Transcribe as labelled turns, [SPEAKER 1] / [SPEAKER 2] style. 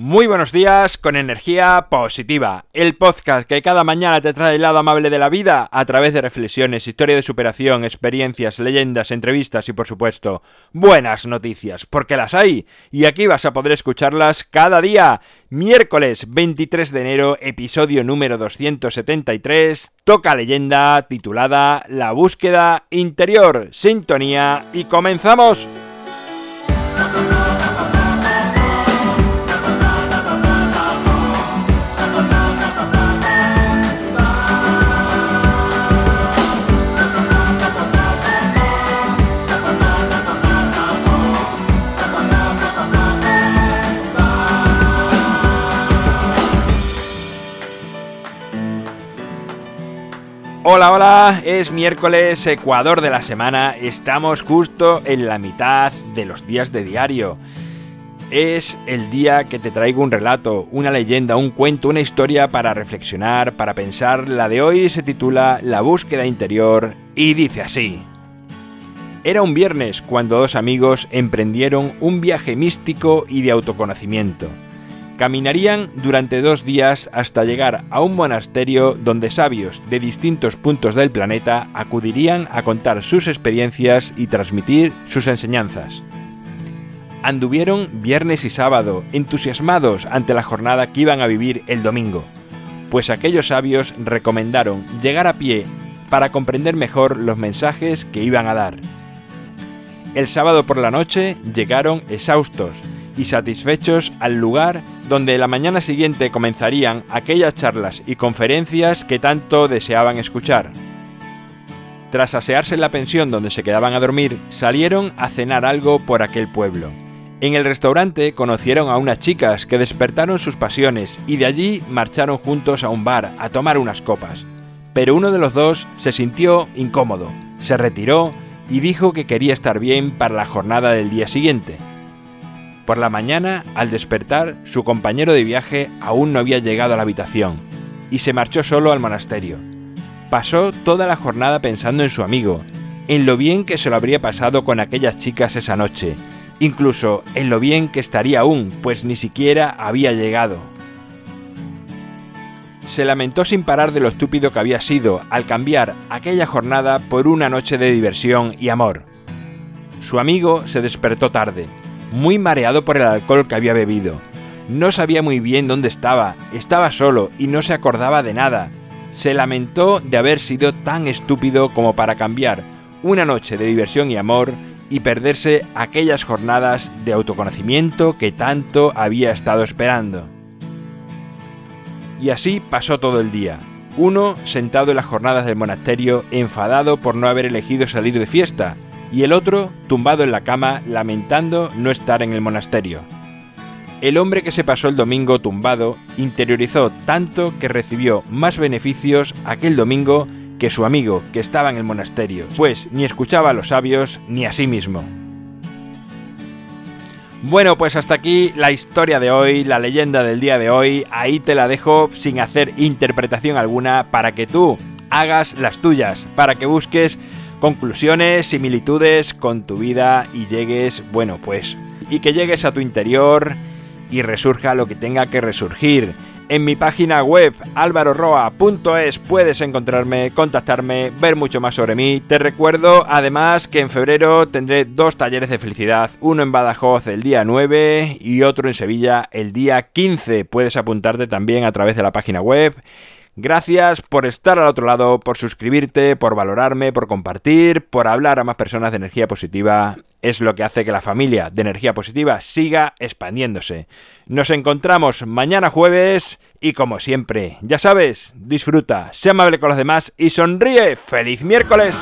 [SPEAKER 1] Muy buenos días con energía positiva, el podcast que cada mañana te trae el lado amable de la vida a través de reflexiones, historia de superación, experiencias, leyendas, entrevistas y por supuesto buenas noticias, porque las hay y aquí vas a poder escucharlas cada día. Miércoles 23 de enero, episodio número 273, toca leyenda titulada La búsqueda interior, sintonía y comenzamos. Hola, hola, es miércoles, Ecuador de la semana, estamos justo en la mitad de los días de diario. Es el día que te traigo un relato, una leyenda, un cuento, una historia para reflexionar, para pensar. La de hoy se titula La búsqueda interior y dice así. Era un viernes cuando dos amigos emprendieron un viaje místico y de autoconocimiento. Caminarían durante dos días hasta llegar a un monasterio donde sabios de distintos puntos del planeta acudirían a contar sus experiencias y transmitir sus enseñanzas. Anduvieron viernes y sábado, entusiasmados ante la jornada que iban a vivir el domingo, pues aquellos sabios recomendaron llegar a pie para comprender mejor los mensajes que iban a dar. El sábado por la noche llegaron exhaustos, y satisfechos al lugar donde la mañana siguiente comenzarían aquellas charlas y conferencias que tanto deseaban escuchar. Tras asearse en la pensión donde se quedaban a dormir, salieron a cenar algo por aquel pueblo. En el restaurante conocieron a unas chicas que despertaron sus pasiones y de allí marcharon juntos a un bar a tomar unas copas. Pero uno de los dos se sintió incómodo, se retiró y dijo que quería estar bien para la jornada del día siguiente. Por la mañana, al despertar, su compañero de viaje aún no había llegado a la habitación y se marchó solo al monasterio. Pasó toda la jornada pensando en su amigo, en lo bien que se lo habría pasado con aquellas chicas esa noche, incluso en lo bien que estaría aún, pues ni siquiera había llegado. Se lamentó sin parar de lo estúpido que había sido al cambiar aquella jornada por una noche de diversión y amor. Su amigo se despertó tarde, muy mareado por el alcohol que había bebido. No sabía muy bien dónde estaba, estaba solo y no se acordaba de nada. Se lamentó de haber sido tan estúpido como para cambiar una noche de diversión y amor y perderse aquellas jornadas de autoconocimiento que tanto había estado esperando. Y así pasó todo el día. Uno sentado en las jornadas del monasterio, enfadado por no haber elegido salir de fiesta, y el otro tumbado en la cama lamentando no estar en el monasterio. El hombre que se pasó el domingo tumbado interiorizó tanto que recibió más beneficios aquel domingo que su amigo que estaba en el monasterio, pues ni escuchaba a los sabios ni a sí mismo. Bueno, pues hasta aquí la historia de hoy, la leyenda del día de hoy, ahí te la dejo sin hacer interpretación alguna para que tú hagas las tuyas, para que busques conclusiones, similitudes con tu vida y llegues, bueno, pues, y que llegues a tu interior y resurja lo que tenga que resurgir. En mi página web alvaroroa.es puedes encontrarme, contactarme, ver mucho más sobre mí. Te recuerdo además que en febrero tendré dos talleres de felicidad, uno en Badajoz el día 9 y otro en Sevilla el día 15. Puedes apuntarte también a través de la página web Gracias por estar al otro lado, por suscribirte, por valorarme, por compartir, por hablar a más personas de energía positiva. Es lo que hace que la familia de energía positiva siga expandiéndose. Nos encontramos mañana jueves y como siempre, ya sabes, disfruta, sé amable con los demás y sonríe. ¡Feliz miércoles!